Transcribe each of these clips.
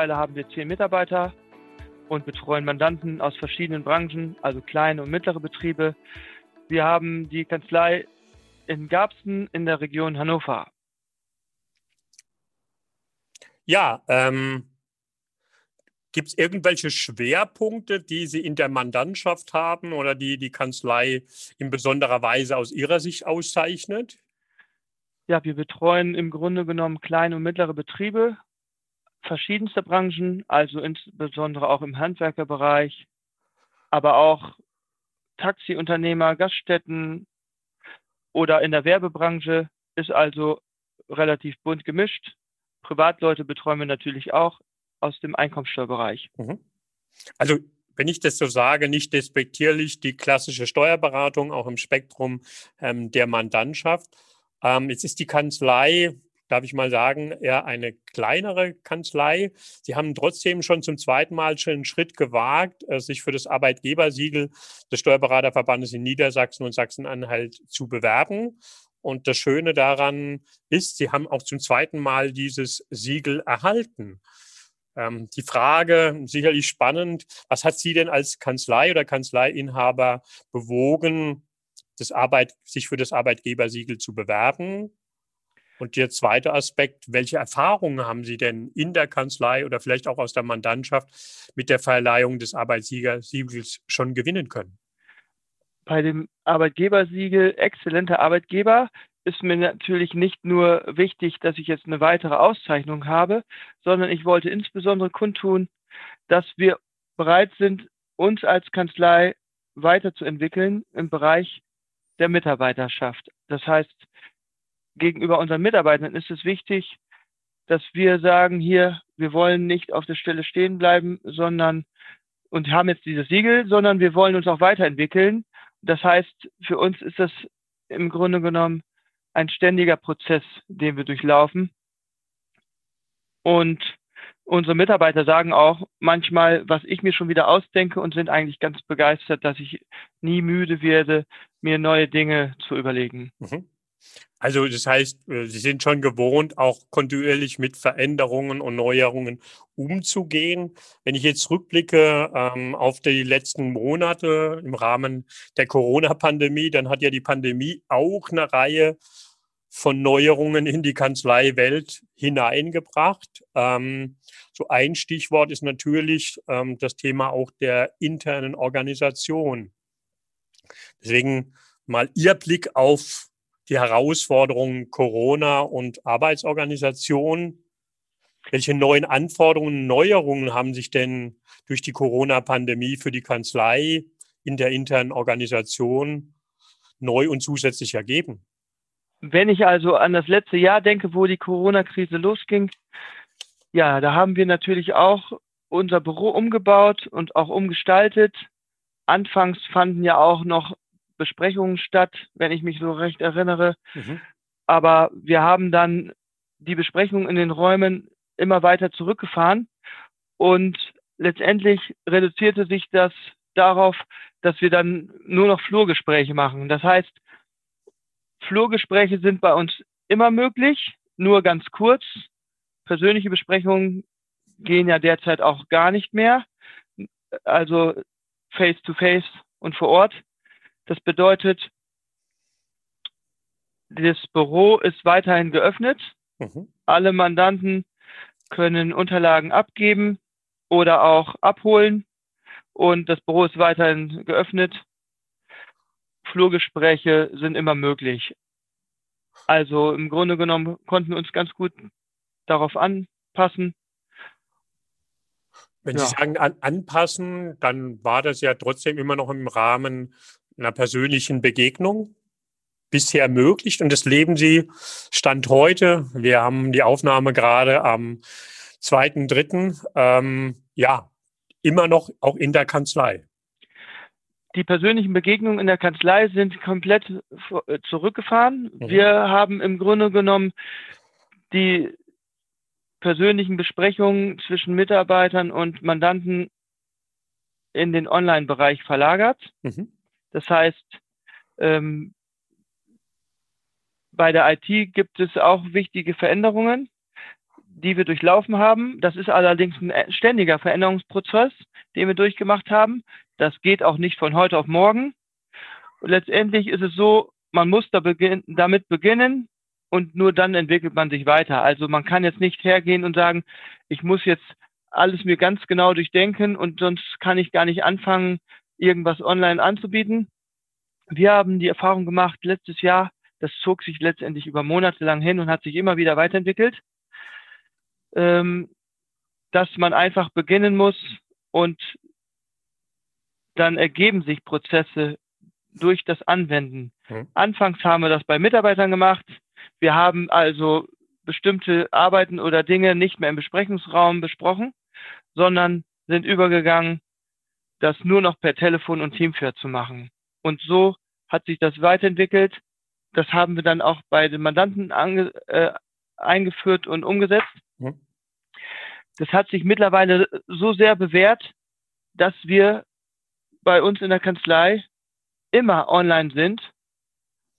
Mittlerweile haben wir zehn Mitarbeiter und betreuen Mandanten aus verschiedenen Branchen, also kleine und mittlere Betriebe. Wir haben die Kanzlei in Garbsen in der Region Hannover. Ja, ähm, gibt es irgendwelche Schwerpunkte, die Sie in der Mandantschaft haben oder die die Kanzlei in besonderer Weise aus Ihrer Sicht auszeichnet? Ja, wir betreuen im Grunde genommen kleine und mittlere Betriebe verschiedenster Branchen, also insbesondere auch im Handwerkerbereich, aber auch Taxiunternehmer, Gaststätten oder in der Werbebranche ist also relativ bunt gemischt. Privatleute betreuen wir natürlich auch aus dem Einkommensteuerbereich. Mhm. Also wenn ich das so sage, nicht despektierlich die klassische Steuerberatung auch im Spektrum ähm, der Mandantschaft. Ähm, jetzt ist die Kanzlei darf ich mal sagen, eher eine kleinere Kanzlei. Sie haben trotzdem schon zum zweiten Mal schon einen Schritt gewagt, äh, sich für das Arbeitgebersiegel des Steuerberaterverbandes in Niedersachsen und Sachsen-Anhalt zu bewerben. Und das Schöne daran ist, Sie haben auch zum zweiten Mal dieses Siegel erhalten. Ähm, die Frage, sicherlich spannend, was hat Sie denn als Kanzlei oder Kanzleiinhaber bewogen, das Arbeit, sich für das Arbeitgebersiegel zu bewerben? Und der zweite Aspekt, welche Erfahrungen haben Sie denn in der Kanzlei oder vielleicht auch aus der Mandantschaft mit der Verleihung des Arbeitgebersiegels schon gewinnen können? Bei dem Arbeitgebersiegel exzellenter Arbeitgeber ist mir natürlich nicht nur wichtig, dass ich jetzt eine weitere Auszeichnung habe, sondern ich wollte insbesondere kundtun, dass wir bereit sind, uns als Kanzlei weiterzuentwickeln im Bereich der Mitarbeiterschaft. Das heißt, gegenüber unseren Mitarbeitern ist es wichtig, dass wir sagen, hier, wir wollen nicht auf der Stelle stehen bleiben, sondern und haben jetzt dieses Siegel, sondern wir wollen uns auch weiterentwickeln. Das heißt, für uns ist das im Grunde genommen ein ständiger Prozess, den wir durchlaufen. Und unsere Mitarbeiter sagen auch manchmal, was ich mir schon wieder ausdenke und sind eigentlich ganz begeistert, dass ich nie müde werde, mir neue Dinge zu überlegen. Mhm. Also das heißt, äh, Sie sind schon gewohnt, auch kontinuierlich mit Veränderungen und Neuerungen umzugehen. Wenn ich jetzt rückblicke ähm, auf die letzten Monate im Rahmen der Corona-Pandemie, dann hat ja die Pandemie auch eine Reihe von Neuerungen in die Kanzleiwelt hineingebracht. Ähm, so ein Stichwort ist natürlich ähm, das Thema auch der internen Organisation. Deswegen mal Ihr Blick auf die Herausforderungen Corona und Arbeitsorganisation. Welche neuen Anforderungen, Neuerungen haben sich denn durch die Corona-Pandemie für die Kanzlei in der internen Organisation neu und zusätzlich ergeben? Wenn ich also an das letzte Jahr denke, wo die Corona-Krise losging, ja, da haben wir natürlich auch unser Büro umgebaut und auch umgestaltet. Anfangs fanden ja auch noch Besprechungen statt, wenn ich mich so recht erinnere. Mhm. Aber wir haben dann die Besprechungen in den Räumen immer weiter zurückgefahren und letztendlich reduzierte sich das darauf, dass wir dann nur noch Flurgespräche machen. Das heißt, Flurgespräche sind bei uns immer möglich, nur ganz kurz. Persönliche Besprechungen gehen ja derzeit auch gar nicht mehr. Also face to face und vor Ort. Das bedeutet, das Büro ist weiterhin geöffnet. Mhm. Alle Mandanten können Unterlagen abgeben oder auch abholen. Und das Büro ist weiterhin geöffnet. Flurgespräche sind immer möglich. Also im Grunde genommen konnten wir uns ganz gut darauf anpassen. Wenn ja. Sie sagen an, anpassen, dann war das ja trotzdem immer noch im Rahmen einer persönlichen Begegnung bisher ermöglicht und das leben Sie Stand heute. Wir haben die Aufnahme gerade am 2.3. Ähm, ja, immer noch auch in der Kanzlei. Die persönlichen Begegnungen in der Kanzlei sind komplett äh, zurückgefahren. Mhm. Wir haben im Grunde genommen die persönlichen Besprechungen zwischen Mitarbeitern und Mandanten in den Online-Bereich verlagert. Mhm. Das heißt, ähm, bei der IT gibt es auch wichtige Veränderungen. die wir durchlaufen haben. Das ist allerdings ein ständiger Veränderungsprozess, den wir durchgemacht haben. Das geht auch nicht von heute auf morgen. Und letztendlich ist es so, man muss da beginn damit beginnen und nur dann entwickelt man sich weiter. Also man kann jetzt nicht hergehen und sagen, ich muss jetzt alles mir ganz genau durchdenken und sonst kann ich gar nicht anfangen, irgendwas online anzubieten. Wir haben die Erfahrung gemacht letztes Jahr, das zog sich letztendlich über Monate lang hin und hat sich immer wieder weiterentwickelt, ähm, dass man einfach beginnen muss und dann ergeben sich Prozesse durch das Anwenden. Mhm. Anfangs haben wir das bei Mitarbeitern gemacht. Wir haben also bestimmte Arbeiten oder Dinge nicht mehr im Besprechungsraum besprochen, sondern sind übergegangen, das nur noch per Telefon und Teamfair zu machen. Und so hat sich das weiterentwickelt. Das haben wir dann auch bei den Mandanten ange, äh, eingeführt und umgesetzt. Mhm. Das hat sich mittlerweile so sehr bewährt, dass wir bei uns in der Kanzlei immer online sind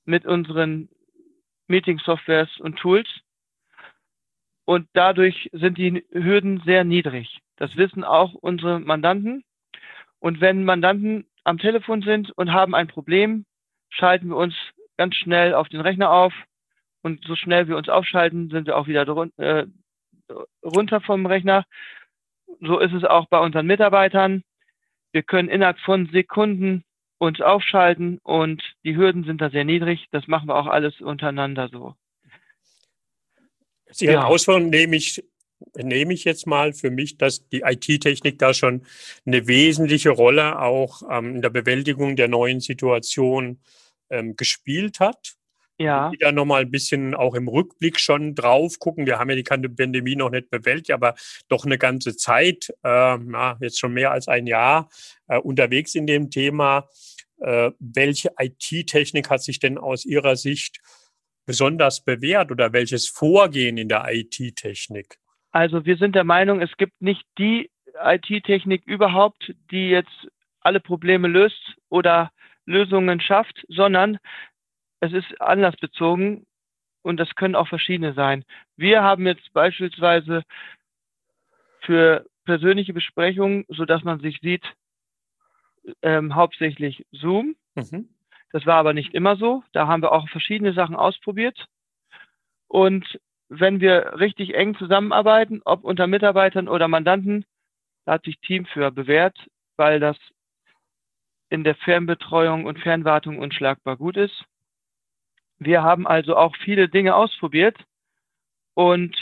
mit unseren Meeting-Softwares und Tools. Und dadurch sind die Hürden sehr niedrig. Das wissen auch unsere Mandanten. Und wenn Mandanten am Telefon sind und haben ein Problem, schalten wir uns ganz schnell auf den Rechner auf. Und so schnell wir uns aufschalten, sind wir auch wieder äh, runter vom Rechner. So ist es auch bei unseren Mitarbeitern. Wir können innerhalb von Sekunden uns aufschalten und die Hürden sind da sehr niedrig. Das machen wir auch alles untereinander so. Sie ja. Ausführungen nehme ich, nehme ich jetzt mal für mich, dass die IT-Technik da schon eine wesentliche Rolle auch ähm, in der Bewältigung der neuen Situation ähm, gespielt hat. Ja. Da nochmal ein bisschen auch im Rückblick schon drauf gucken. Wir haben ja die Pandemie noch nicht bewältigt, aber doch eine ganze Zeit, äh, na, jetzt schon mehr als ein Jahr äh, unterwegs in dem Thema. Äh, welche IT-Technik hat sich denn aus Ihrer Sicht besonders bewährt oder welches Vorgehen in der IT-Technik? Also wir sind der Meinung, es gibt nicht die IT-Technik überhaupt, die jetzt alle Probleme löst oder Lösungen schafft, sondern es ist anlassbezogen und das können auch verschiedene sein. Wir haben jetzt beispielsweise für persönliche Besprechungen, so dass man sich sieht, ähm, hauptsächlich Zoom. Mhm. Das war aber nicht immer so. Da haben wir auch verschiedene Sachen ausprobiert. Und wenn wir richtig eng zusammenarbeiten, ob unter Mitarbeitern oder Mandanten, da hat sich Team für bewährt, weil das in der Fernbetreuung und Fernwartung unschlagbar gut ist. Wir haben also auch viele Dinge ausprobiert und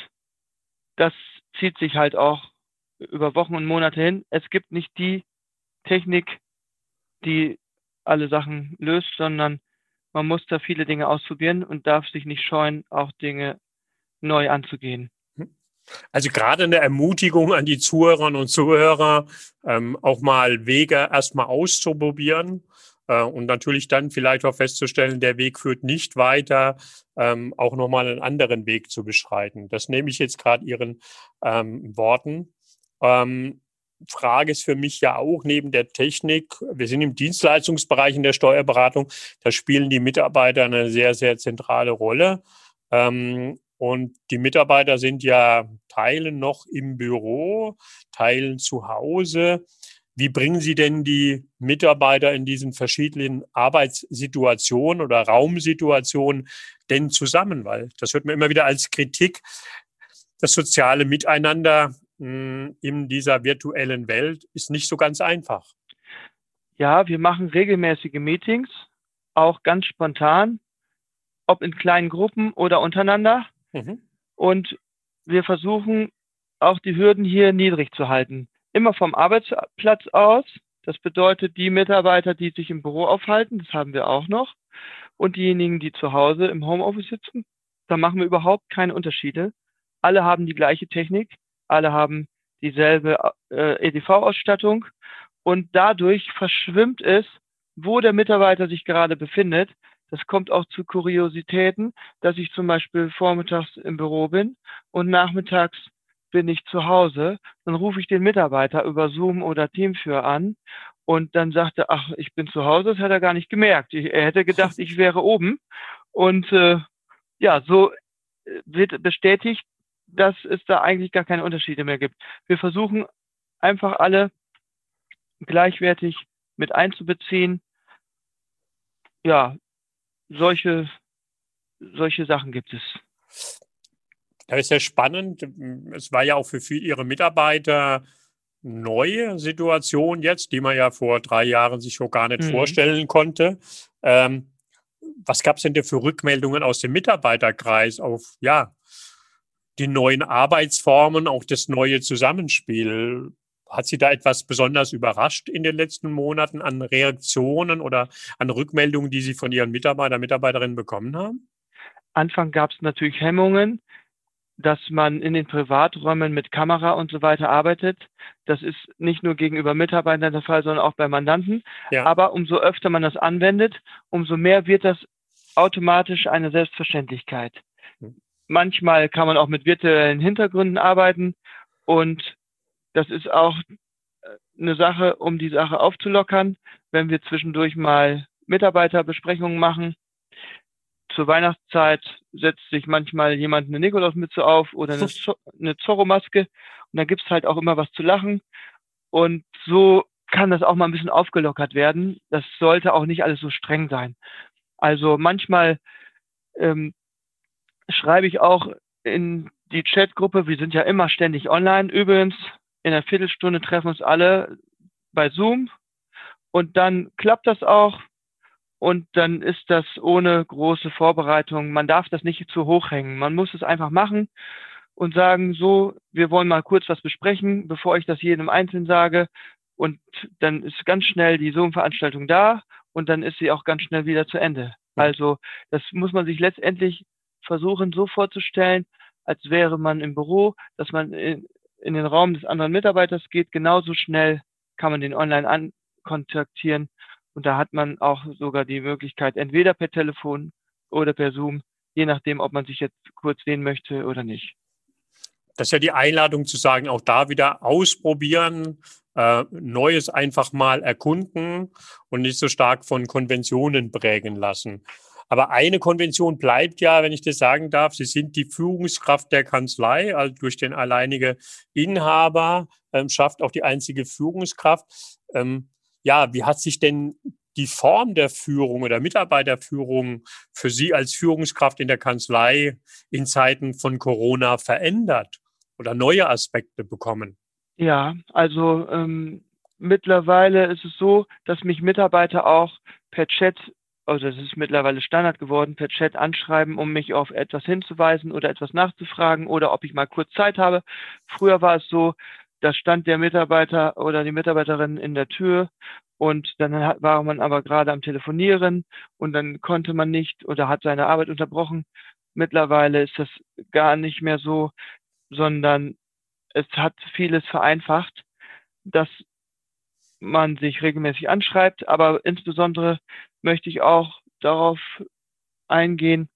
das zieht sich halt auch über Wochen und Monate hin. Es gibt nicht die Technik, die alle Sachen löst, sondern man muss da viele Dinge ausprobieren und darf sich nicht scheuen, auch Dinge neu anzugehen. Also gerade eine Ermutigung an die Zuhörerinnen und Zuhörer, ähm, auch mal Wege erstmal auszuprobieren äh, und natürlich dann vielleicht auch festzustellen, der Weg führt nicht weiter, ähm, auch nochmal einen anderen Weg zu beschreiten. Das nehme ich jetzt gerade Ihren ähm, Worten. Ähm, Frage ist für mich ja auch neben der Technik, wir sind im Dienstleistungsbereich in der Steuerberatung, da spielen die Mitarbeiter eine sehr, sehr zentrale Rolle. Ähm, und die Mitarbeiter sind ja Teilen noch im Büro, Teilen zu Hause. Wie bringen Sie denn die Mitarbeiter in diesen verschiedenen Arbeitssituationen oder Raumsituationen denn zusammen? Weil das hört man immer wieder als Kritik. Das soziale Miteinander hm, in dieser virtuellen Welt ist nicht so ganz einfach. Ja, wir machen regelmäßige Meetings, auch ganz spontan, ob in kleinen Gruppen oder untereinander. Mhm. Und wir versuchen auch die Hürden hier niedrig zu halten. Immer vom Arbeitsplatz aus. Das bedeutet, die Mitarbeiter, die sich im Büro aufhalten, das haben wir auch noch. Und diejenigen, die zu Hause im Homeoffice sitzen, da machen wir überhaupt keine Unterschiede. Alle haben die gleiche Technik alle haben dieselbe äh, EDV-Ausstattung und dadurch verschwimmt es, wo der Mitarbeiter sich gerade befindet. Das kommt auch zu Kuriositäten, dass ich zum Beispiel vormittags im Büro bin und nachmittags bin ich zu Hause. Dann rufe ich den Mitarbeiter über Zoom oder Teamführ an und dann sagt er, ach, ich bin zu Hause, das hat er gar nicht gemerkt. Er hätte gedacht, ich wäre oben. Und äh, ja, so äh, wird bestätigt, dass es da eigentlich gar keine Unterschiede mehr gibt. Wir versuchen einfach alle gleichwertig mit einzubeziehen. Ja, solche, solche Sachen gibt es. Das ist ja spannend. Es war ja auch für viele Ihre Mitarbeiter neue Situation jetzt, die man ja vor drei Jahren sich schon gar nicht mhm. vorstellen konnte. Ähm, was gab es denn für Rückmeldungen aus dem Mitarbeiterkreis auf ja, die neuen Arbeitsformen, auch das neue Zusammenspiel? Hat Sie da etwas besonders überrascht in den letzten Monaten an Reaktionen oder an Rückmeldungen, die Sie von Ihren Mitarbeiter, Mitarbeiterinnen bekommen haben? Anfang gab es natürlich Hemmungen, dass man in den Privaträumen mit Kamera und so weiter arbeitet. Das ist nicht nur gegenüber Mitarbeitern der Fall, sondern auch bei Mandanten. Ja. Aber umso öfter man das anwendet, umso mehr wird das automatisch eine Selbstverständlichkeit. Hm. Manchmal kann man auch mit virtuellen Hintergründen arbeiten und das ist auch äh, eine Sache, um die Sache aufzulockern, wenn wir zwischendurch mal Mitarbeiterbesprechungen machen zur Weihnachtszeit setzt sich manchmal jemand eine Nikolausmütze auf oder eine, eine Zorro-Maske und da gibt's halt auch immer was zu lachen. Und so kann das auch mal ein bisschen aufgelockert werden. Das sollte auch nicht alles so streng sein. Also manchmal ähm, schreibe ich auch in die Chatgruppe, wir sind ja immer ständig online. Übrigens, in einer Viertelstunde treffen uns alle bei Zoom und dann klappt das auch und dann ist das ohne große Vorbereitung. Man darf das nicht zu hoch hängen. Man muss es einfach machen und sagen, so, wir wollen mal kurz was besprechen, bevor ich das jedem einzeln sage. Und dann ist ganz schnell die Zoom-Veranstaltung da und dann ist sie auch ganz schnell wieder zu Ende. Also das muss man sich letztendlich versuchen so vorzustellen, als wäre man im Büro, dass man in, den Raum des anderen Mitarbeiters geht. Genauso schnell kann man den online ankontaktieren und da hat man auch sogar die Möglichkeit, entweder per Telefon oder per Zoom, je nachdem, ob man sich jetzt kurz sehen möchte oder nicht. Das ist ja die Einladung zu sagen, auch da wieder ausprobieren, äh, Neues einfach mal erkunden und nicht so stark von Konventionen prägen lassen. Aber eine Konvention bleibt ja, wenn ich das sagen darf, Sie sind die Führungskraft der Kanzlei, also durch den alleinige Inhaber ähm, schafft auch die einzige Führungskraft. Ähm, ja, wie hat sich denn die Form der Führung oder Mitarbeiterführung für Sie als Führungskraft in der Kanzlei in Zeiten von Corona verändert oder neue Aspekte bekommen? Ja, also ähm, mittlerweile ist es so, dass mich Mitarbeiter auch per Chat, also das ist mittlerweile Standard geworden, per Chat anschreiben, um mich auf etwas hinzuweisen oder etwas nachzufragen oder ob ich mal kurz Zeit habe. Früher war es so, da stand der Mitarbeiter oder die Mitarbeiterin in der Tür und dann war man aber gerade am Telefonieren und dann konnte man nicht oder hat seine Arbeit unterbrochen. Mittlerweile ist das gar nicht mehr so, sondern es hat vieles vereinfacht, dass man sich regelmäßig anschreibt, aber insbesondere möchte ich auch darauf eingehen,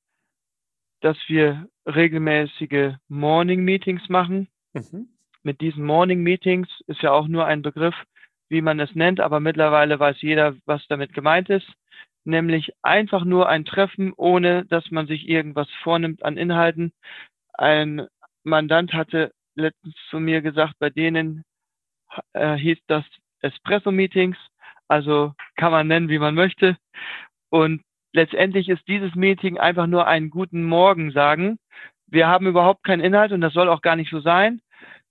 dass wir regelmäßige Morning Meetings machen. Mhm mit diesen Morning Meetings ist ja auch nur ein Begriff, wie man es nennt, aber mittlerweile weiß jeder, was damit gemeint ist, nämlich einfach nur ein Treffen, ohne dass man sich irgendwas vornimmt an Inhalten. Ein Mandant hatte letztens zu mir gesagt, bei denen äh, hieß das Espresso-Meetings, also kann man nennen, wie man möchte. Und letztendlich ist dieses Meeting einfach nur einen guten Morgen sagen. Wir haben überhaupt keinen Inhalt und das soll auch gar nicht so sein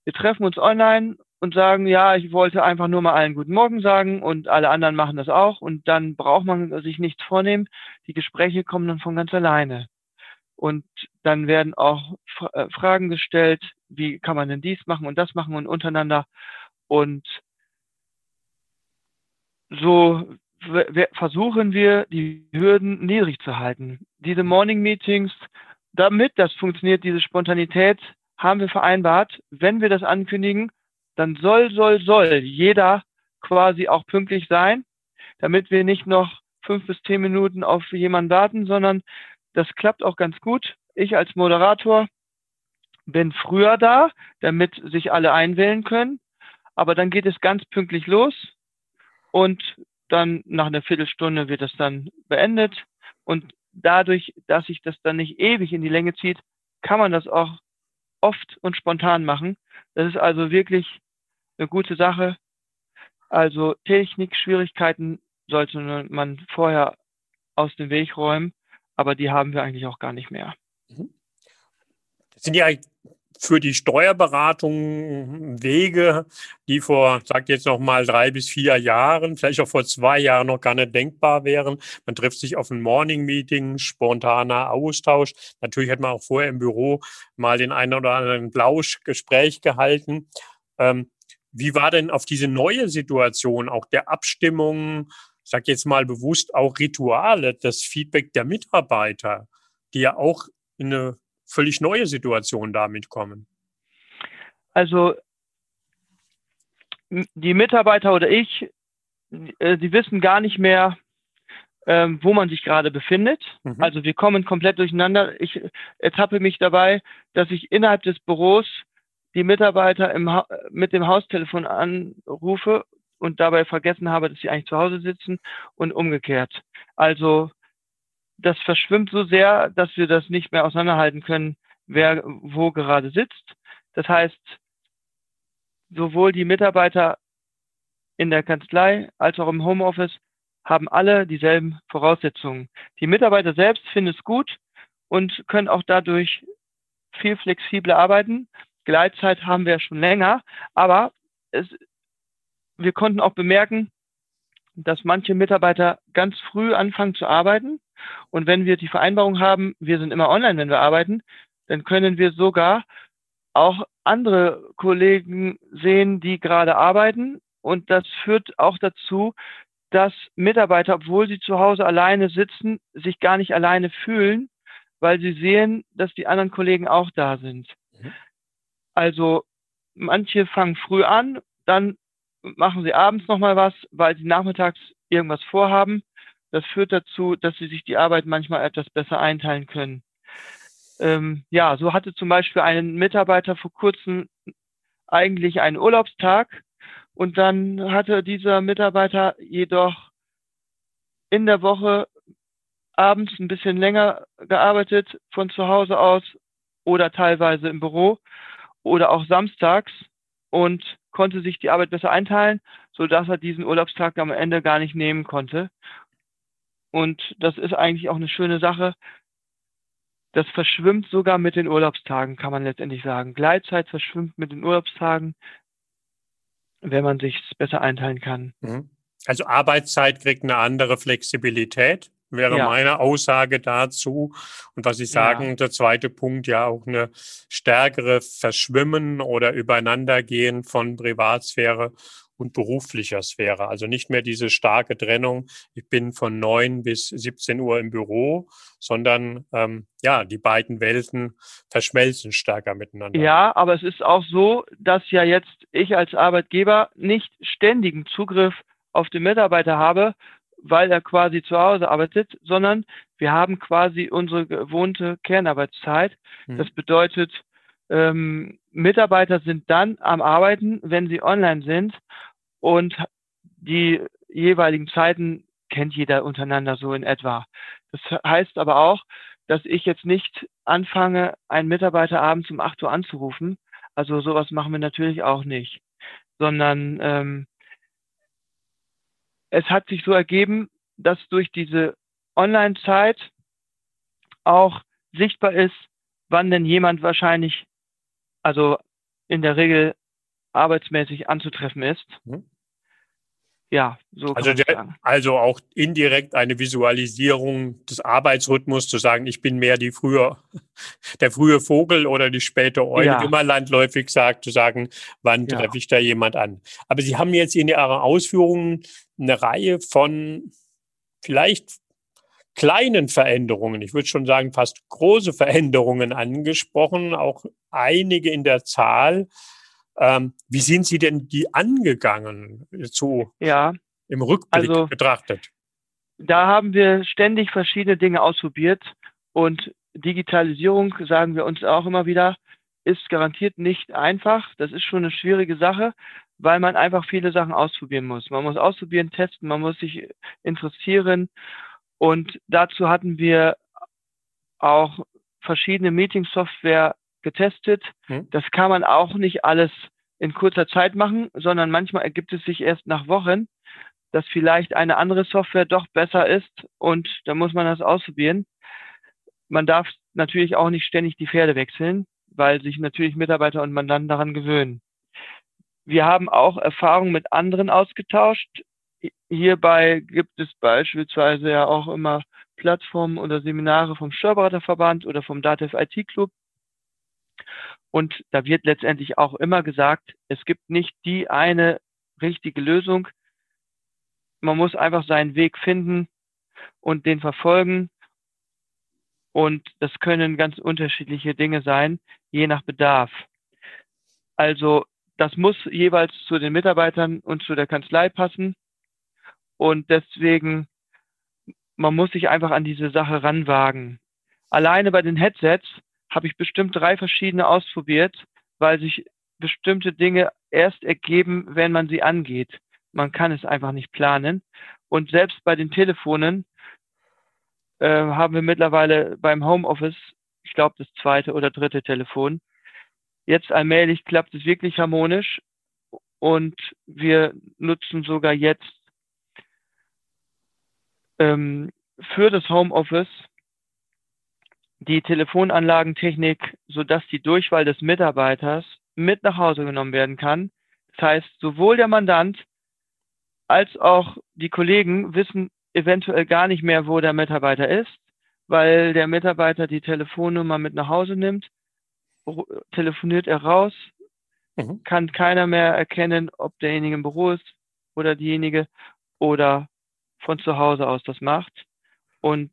wir treffen uns online und sagen, ja, ich wollte einfach nur mal allen guten Morgen sagen und alle anderen machen das auch und dann braucht man sich nichts vornehmen. Die Gespräche kommen dann von ganz alleine. Und dann werden auch äh, Fragen gestellt, wie kann man denn dies machen und das machen und untereinander. Und so versuchen wir, die Hürden niedrig zu halten. Diese Morning Meetings, damit das funktioniert, diese Spontanität, haben wir vereinbart, wenn wir das ankündigen, dann soll, soll, soll jeder quasi auch pünktlich sein, damit wir nicht noch fünf bis zehn Minuten auf jemanden warten, sondern das klappt auch ganz gut. Ich als Moderator bin früher da, damit sich alle einwählen können. Aber dann geht es ganz pünktlich los und dann nach einer Viertelstunde wird es dann beendet. Und dadurch, dass sich das dann nicht ewig in die Länge zieht, kann man das auch oft und spontan machen. Das ist also wirklich eine gute Sache. Also Technikschwierigkeiten sollte man vorher aus dem Weg räumen, aber die haben wir eigentlich auch gar nicht mehr. Mhm. Das sind ja für die Steuerberatung Wege, die vor, sagt jetzt noch mal drei bis vier Jahren, vielleicht auch vor zwei Jahren noch gar nicht denkbar wären. Man trifft sich auf ein Morning Meeting, spontaner Austausch. Natürlich hat man auch vorher im Büro mal den einen oder anderen Plauschgespräch gehalten. Ähm, wie war denn auf diese neue Situation auch der Abstimmung, ich sage jetzt mal bewusst auch Rituale, das Feedback der Mitarbeiter, die ja auch in eine völlig neue Situation damit kommen? Also die Mitarbeiter oder ich, äh, die wissen gar nicht mehr, ähm, wo man sich gerade befindet. Mhm. Also wir kommen komplett durcheinander. Ich ertappe mich dabei, dass ich innerhalb des Büros die Mitarbeiter mit dem Haustelefon anrufe und dabei vergessen habe, dass sie eigentlich zu Hause sitzen und umgekehrt. Also das verschwimmt so sehr, dass wir das nicht mehr auseinanderhalten können, wer wo gerade sitzt. Das heißt, sowohl die Mitarbeiter in der Kanzlei als auch im Homeoffice haben alle dieselben Voraussetzungen. Die Mitarbeiter selbst finden es gut und können auch dadurch viel flexibler arbeiten. Gleitzeit haben wir schon länger, aber es, wir konnten auch bemerken, dass manche Mitarbeiter ganz früh anfangen zu arbeiten. Und wenn wir die Vereinbarung haben, wir sind immer online, wenn wir arbeiten, dann können wir sogar auch andere Kollegen sehen, die gerade arbeiten. Und das führt auch dazu, dass Mitarbeiter, obwohl sie zu Hause alleine sitzen, sich gar nicht alleine fühlen, weil sie sehen, dass die anderen Kollegen auch da sind. Mhm. Also manche fangen früh an, dann machen sie abends nochmal was, weil sie nachmittags irgendwas vorhaben. Das führt dazu, dass sie sich die Arbeit manchmal etwas besser einteilen können. Ähm, ja, so hatte zum Beispiel ein Mitarbeiter vor kurzem eigentlich einen Urlaubstag und dann hatte dieser Mitarbeiter jedoch in der Woche abends ein bisschen länger gearbeitet von zu Hause aus oder teilweise im Büro oder auch samstags und konnte sich die Arbeit besser einteilen, so dass er diesen Urlaubstag am Ende gar nicht nehmen konnte. Und das ist eigentlich auch eine schöne Sache. Das verschwimmt sogar mit den Urlaubstagen, kann man letztendlich sagen. Gleitzeit verschwimmt mit den Urlaubstagen, wenn man sich besser einteilen kann. Mhm. Also Arbeitszeit kriegt eine andere Flexibilität wäre ja. meine Aussage dazu. Und was Sie sagen, ja. der zweite Punkt, ja auch eine stärkere Verschwimmen oder Übereinandergehen von Privatsphäre und beruflicher Sphäre. Also nicht mehr diese starke Trennung, ich bin von neun bis 17 Uhr im Büro, sondern ähm, ja, die beiden Welten verschmelzen stärker miteinander. Ja, aber es ist auch so, dass ja jetzt ich als Arbeitgeber nicht ständigen Zugriff auf den Mitarbeiter habe, weil er quasi zu Hause arbeitet, sondern wir haben quasi unsere gewohnte Kernarbeitszeit. Mhm. Das bedeutet, ähm, Mitarbeiter sind dann am Arbeiten, wenn sie online sind und die jeweiligen Zeiten kennt jeder untereinander so in etwa. Das heißt aber auch, dass ich jetzt nicht anfange, einen Mitarbeiter abends um 8 Uhr anzurufen. Also sowas machen wir natürlich auch nicht, sondern ähm, es hat sich so ergeben, dass durch diese Online-Zeit auch sichtbar ist, wann denn jemand wahrscheinlich, also in der Regel arbeitsmäßig anzutreffen ist. Mhm. Ja, so also, der, also auch indirekt eine Visualisierung des Arbeitsrhythmus, zu sagen, ich bin mehr die frühe, der frühe Vogel oder die späte Eule, ja. wie man landläufig sagt, zu sagen, wann ja. treffe ich da jemand an. Aber Sie haben jetzt in Ihren Ausführungen eine Reihe von vielleicht kleinen Veränderungen, ich würde schon sagen fast große Veränderungen angesprochen, auch einige in der Zahl. Ähm, wie sind Sie denn die angegangen, so ja, im Rückblick also, betrachtet? Da haben wir ständig verschiedene Dinge ausprobiert und Digitalisierung, sagen wir uns auch immer wieder, ist garantiert nicht einfach. Das ist schon eine schwierige Sache, weil man einfach viele Sachen ausprobieren muss. Man muss ausprobieren, testen, man muss sich interessieren. Und dazu hatten wir auch verschiedene Meeting-Software getestet. Hm. Das kann man auch nicht alles in kurzer Zeit machen, sondern manchmal ergibt es sich erst nach Wochen, dass vielleicht eine andere Software doch besser ist und da muss man das ausprobieren. Man darf natürlich auch nicht ständig die Pferde wechseln, weil sich natürlich Mitarbeiter und Mandanten daran gewöhnen. Wir haben auch Erfahrungen mit anderen ausgetauscht. Hierbei gibt es beispielsweise ja auch immer Plattformen oder Seminare vom Steuerberaterverband oder vom DATEV IT Club. Und da wird letztendlich auch immer gesagt, es gibt nicht die eine richtige Lösung. Man muss einfach seinen Weg finden und den verfolgen. Und das können ganz unterschiedliche Dinge sein, je nach Bedarf. Also das muss jeweils zu den Mitarbeitern und zu der Kanzlei passen. Und deswegen, man muss sich einfach an diese Sache ranwagen. Alleine bei den Headsets habe ich bestimmt drei verschiedene ausprobiert, weil sich bestimmte Dinge erst ergeben, wenn man sie angeht. Man kann es einfach nicht planen. Und selbst bei den Telefonen äh, haben wir mittlerweile beim Homeoffice, ich glaube, das zweite oder dritte Telefon, Jetzt allmählich klappt es wirklich harmonisch und wir nutzen sogar jetzt ähm, für das Homeoffice die Telefonanlagentechnik, sodass die Durchwahl des Mitarbeiters mit nach Hause genommen werden kann. Das heißt, sowohl der Mandant als auch die Kollegen wissen eventuell gar nicht mehr, wo der Mitarbeiter ist, weil der Mitarbeiter die Telefonnummer mit nach Hause nimmt telefoniert er raus, mhm. kann keiner mehr erkennen, ob derjenige im Büro ist oder diejenige oder von zu Hause aus das macht. Und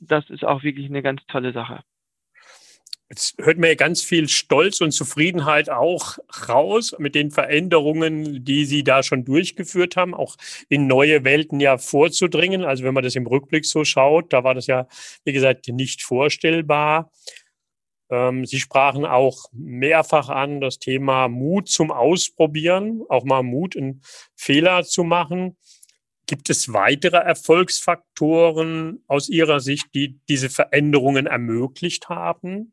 das ist auch wirklich eine ganz tolle Sache. Jetzt hört ja ganz viel Stolz und Zufriedenheit auch raus mit den Veränderungen, die Sie da schon durchgeführt haben, auch in neue Welten ja vorzudringen. Also wenn man das im Rückblick so schaut, da war das ja, wie gesagt, nicht vorstellbar. Ähm, Sie sprachen auch mehrfach an das Thema Mut zum Ausprobieren, auch mal Mut, einen Fehler zu machen. Gibt es weitere Erfolgsfaktoren aus Ihrer Sicht, die diese Veränderungen ermöglicht haben?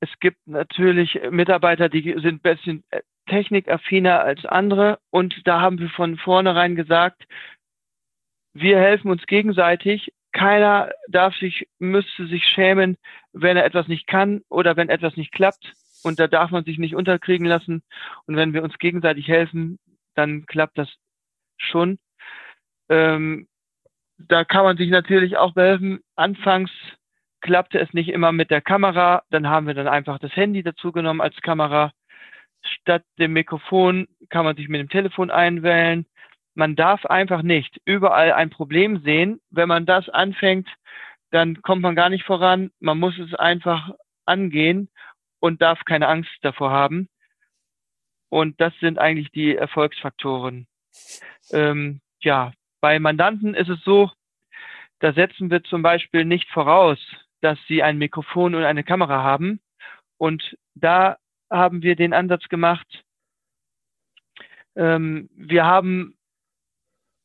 Es gibt natürlich Mitarbeiter, die sind ein bisschen äh, technikaffiner als andere. Und da haben wir von vornherein gesagt, wir helfen uns gegenseitig keiner darf sich, müsste sich schämen, wenn er etwas nicht kann oder wenn etwas nicht klappt. Und da darf man sich nicht unterkriegen lassen. Und wenn wir uns gegenseitig helfen, dann klappt das schon. Ähm, da kann man sich natürlich auch behelfen. Anfangs klappte es nicht immer mit der Kamera. Dann haben wir dann einfach das Handy dazu genommen als Kamera. Statt dem Mikrofon kann man sich mit dem Telefon einwählen man darf einfach nicht überall ein Problem sehen. Wenn man das anfängt, dann kommt man gar nicht voran. Man muss es einfach angehen und darf keine Angst davor haben. Und das sind eigentlich die Erfolgsfaktoren. Ähm, ja, bei Mandanten ist es so, da setzen wir zum Beispiel nicht voraus, dass sie ein Mikrofon und eine Kamera haben. Und da haben wir den Ansatz gemacht, ähm, wir haben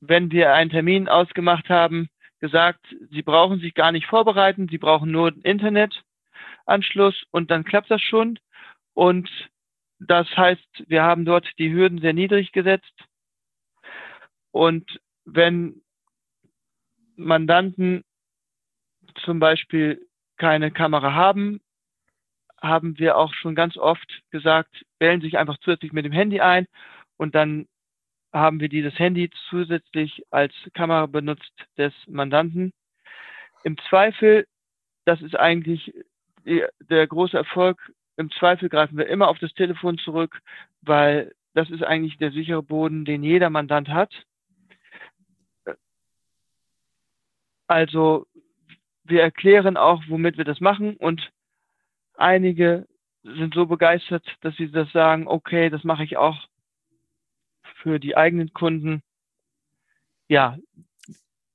wenn wir einen Termin ausgemacht haben, gesagt, Sie brauchen sich gar nicht vorbereiten, Sie brauchen nur Internetanschluss und dann klappt das schon. Und das heißt, wir haben dort die Hürden sehr niedrig gesetzt. Und wenn Mandanten zum Beispiel keine Kamera haben, haben wir auch schon ganz oft gesagt, wählen sich einfach zusätzlich mit dem Handy ein und dann haben wir dieses Handy zusätzlich als Kamera benutzt des Mandanten. Im Zweifel, das ist eigentlich die, der große Erfolg, im Zweifel greifen wir immer auf das Telefon zurück, weil das ist eigentlich der sichere Boden, den jeder Mandant hat. Also wir erklären auch, womit wir das machen und einige sind so begeistert, dass sie das sagen, okay, das mache ich auch für die eigenen Kunden. Ja,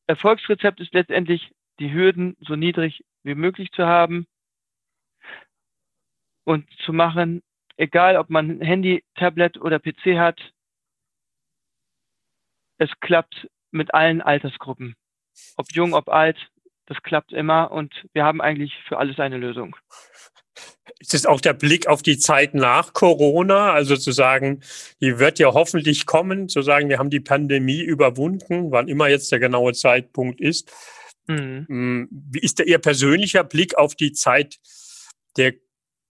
Erfolgsrezept ist letztendlich, die Hürden so niedrig wie möglich zu haben und zu machen, egal ob man Handy, Tablet oder PC hat. Es klappt mit allen Altersgruppen. Ob jung, ob alt, das klappt immer und wir haben eigentlich für alles eine Lösung. Ist es auch der Blick auf die Zeit nach Corona? Also zu sagen, die wird ja hoffentlich kommen, zu sagen, wir haben die Pandemie überwunden, wann immer jetzt der genaue Zeitpunkt ist. Mhm. Hm, wie ist der Ihr persönlicher Blick auf die Zeit der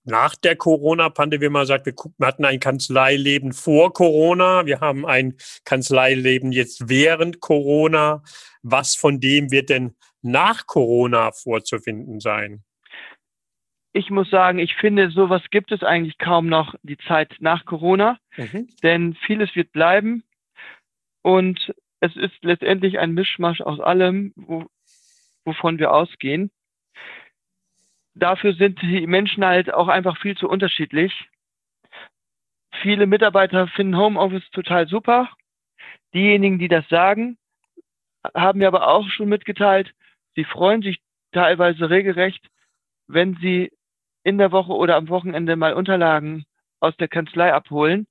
nach der Corona-Pandemie, man sagt, wir, wir hatten ein Kanzleileben vor Corona, wir haben ein Kanzleileben jetzt während Corona. Was von dem wird denn nach Corona vorzufinden sein? Ich muss sagen, ich finde, sowas gibt es eigentlich kaum noch die Zeit nach Corona, mhm. denn vieles wird bleiben und es ist letztendlich ein Mischmasch aus allem, wo, wovon wir ausgehen dafür sind die Menschen halt auch einfach viel zu unterschiedlich. Viele Mitarbeiter finden Homeoffice total super. Diejenigen, die das sagen, haben mir aber auch schon mitgeteilt, sie freuen sich teilweise regelrecht, wenn sie in der Woche oder am Wochenende mal Unterlagen aus der Kanzlei abholen,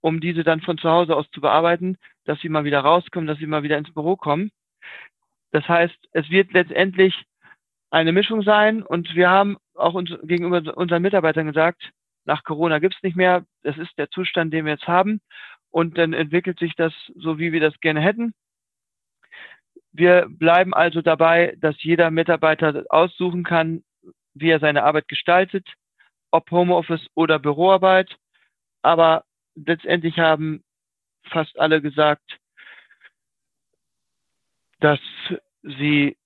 um diese dann von zu Hause aus zu bearbeiten, dass sie mal wieder rauskommen, dass sie mal wieder ins Büro kommen. Das heißt, es wird letztendlich eine Mischung sein. Und wir haben auch uns, gegenüber unseren Mitarbeitern gesagt, nach Corona gibt's nicht mehr. Das ist der Zustand, den wir jetzt haben. Und dann entwickelt sich das so, wie wir das gerne hätten. Wir bleiben also dabei, dass jeder Mitarbeiter aussuchen kann, wie er seine Arbeit gestaltet, ob Homeoffice oder Büroarbeit. Aber letztendlich haben fast alle gesagt, dass sie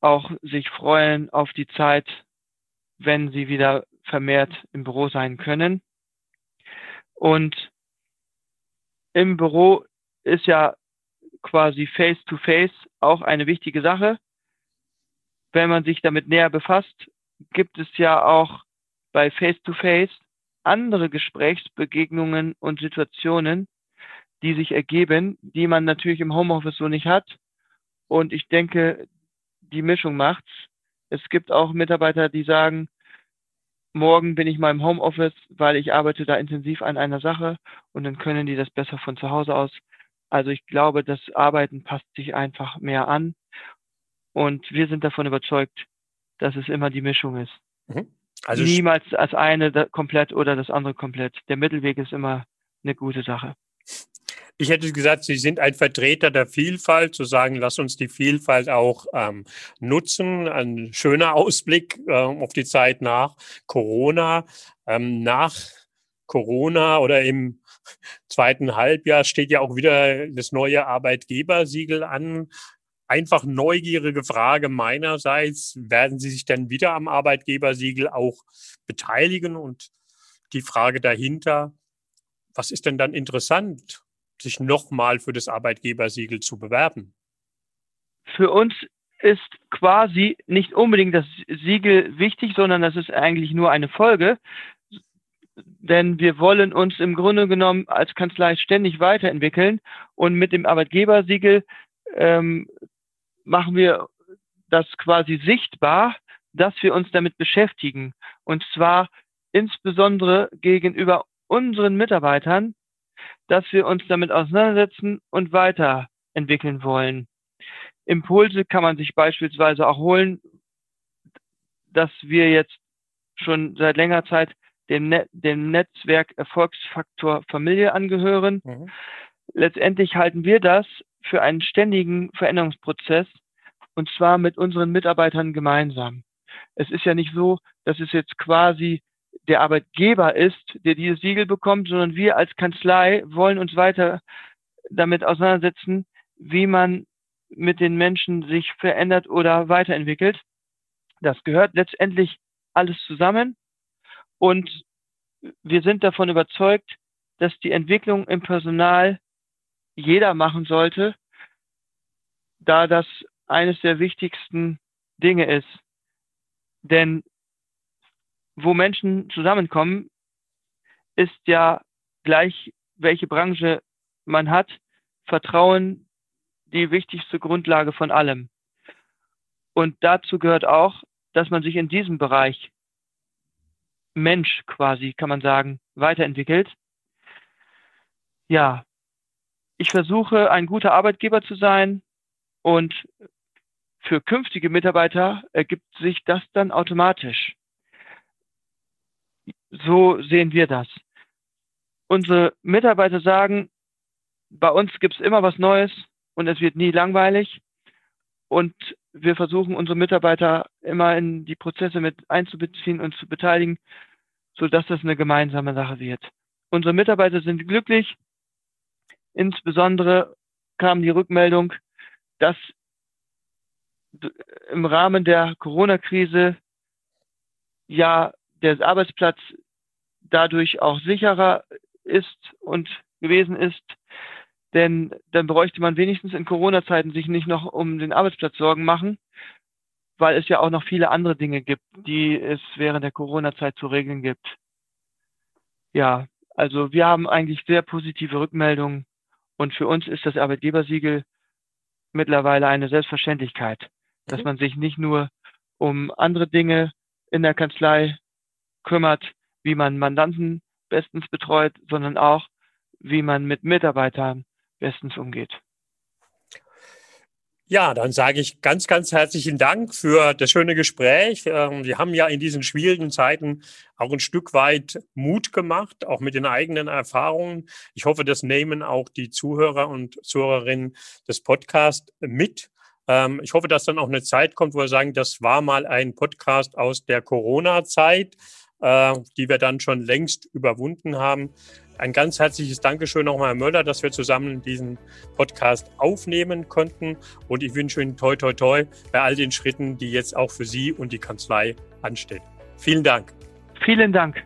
auch sich freuen auf die Zeit, wenn sie wieder vermehrt im Büro sein können. Und im Büro ist ja quasi Face-to-Face -face auch eine wichtige Sache. Wenn man sich damit näher befasst, gibt es ja auch bei Face-to-Face -face andere Gesprächsbegegnungen und Situationen, die sich ergeben, die man natürlich im Homeoffice so nicht hat. Und ich denke, die Mischung macht's. Es gibt auch Mitarbeiter, die sagen, morgen bin ich mal im Homeoffice, weil ich arbeite da intensiv an einer Sache und dann können die das besser von zu Hause aus. Also ich glaube, das Arbeiten passt sich einfach mehr an und wir sind davon überzeugt, dass es immer die Mischung ist. Mhm. Also Niemals das eine komplett oder das andere komplett. Der Mittelweg ist immer eine gute Sache. Ich hätte gesagt, Sie sind ein Vertreter der Vielfalt, zu sagen, lass uns die Vielfalt auch ähm, nutzen. Ein schöner Ausblick äh, auf die Zeit nach Corona. Ähm, nach Corona oder im zweiten Halbjahr steht ja auch wieder das neue Arbeitgebersiegel an. Einfach neugierige Frage meinerseits, werden Sie sich denn wieder am Arbeitgebersiegel auch beteiligen? Und die Frage dahinter, was ist denn dann interessant? sich nochmal für das Arbeitgebersiegel zu bewerben? Für uns ist quasi nicht unbedingt das Siegel wichtig, sondern das ist eigentlich nur eine Folge. Denn wir wollen uns im Grunde genommen als Kanzlei ständig weiterentwickeln und mit dem Arbeitgebersiegel ähm, machen wir das quasi sichtbar, dass wir uns damit beschäftigen. Und zwar insbesondere gegenüber unseren Mitarbeitern, dass wir uns damit auseinandersetzen und weiterentwickeln wollen. Impulse kann man sich beispielsweise auch holen, dass wir jetzt schon seit längerer Zeit dem, Net dem Netzwerk Erfolgsfaktor Familie angehören. Mhm. Letztendlich halten wir das für einen ständigen Veränderungsprozess und zwar mit unseren Mitarbeitern gemeinsam. Es ist ja nicht so, dass es jetzt quasi der Arbeitgeber ist, der dieses Siegel bekommt, sondern wir als Kanzlei wollen uns weiter damit auseinandersetzen, wie man mit den Menschen sich verändert oder weiterentwickelt. Das gehört letztendlich alles zusammen und wir sind davon überzeugt, dass die Entwicklung im Personal jeder machen sollte, da das eines der wichtigsten Dinge ist. Denn wo Menschen zusammenkommen, ist ja gleich, welche Branche man hat, Vertrauen die wichtigste Grundlage von allem. Und dazu gehört auch, dass man sich in diesem Bereich Mensch quasi, kann man sagen, weiterentwickelt. Ja, ich versuche, ein guter Arbeitgeber zu sein und für künftige Mitarbeiter ergibt sich das dann automatisch. so sehen wir das. Unsere Mitarbeiter sagen, bei uns gibt es immer was Neues und es wird nie langweilig. Und wir versuchen unsere Mitarbeiter immer in die Prozesse mit einzubeziehen und zu beteiligen, sodass das eine gemeinsame Sache wird. Unsere Mitarbeiter sind glücklich. Insbesondere kam die Rückmeldung, dass im Rahmen der Corona-Krise ja der Arbeitsplatz dadurch auch sicherer ist und gewesen ist. Denn dann bräuchte man wenigstens in Corona-Zeiten sich nicht noch um den Arbeitsplatz Sorgen machen, weil es ja auch noch viele andere Dinge gibt, die es während der Corona-Zeit zu regeln gibt. Ja, also wir haben eigentlich sehr positive Rückmeldungen und für uns ist das Arbeitgebersiegel mittlerweile eine Selbstverständlichkeit, dass mhm. man sich nicht nur um andere Dinge in der Kanzlei kümmert, wie man Mandanten bestens betreut, sondern auch, wie man mit Mitarbeitern bestens umgeht. Ja, dann sage ich ganz, ganz herzlichen Dank für das schöne Gespräch. Ähm, wir haben ja in diesen schwierigen Zeiten auch ein Stück weit Mut gemacht, auch mit den eigenen Erfahrungen. Ich hoffe, das nehmen auch die Zuhörer und Zuhörerinnen des Podcasts mit. Ähm, ich hoffe, dass dann auch eine Zeit kommt, wo wir sagen, das war mal ein Podcast aus der Corona-Zeit, äh, die wir dann schon längst überwunden haben. Ein ganz herzliches Dankeschön nochmal, Herr Möller, dass wir zusammen diesen Podcast aufnehmen konnten. Und ich wünsche Ihnen toi, toi, toi bei all den Schritten, die jetzt auch für Sie und die Kanzlei anstehen. Vielen Dank. Vielen Dank.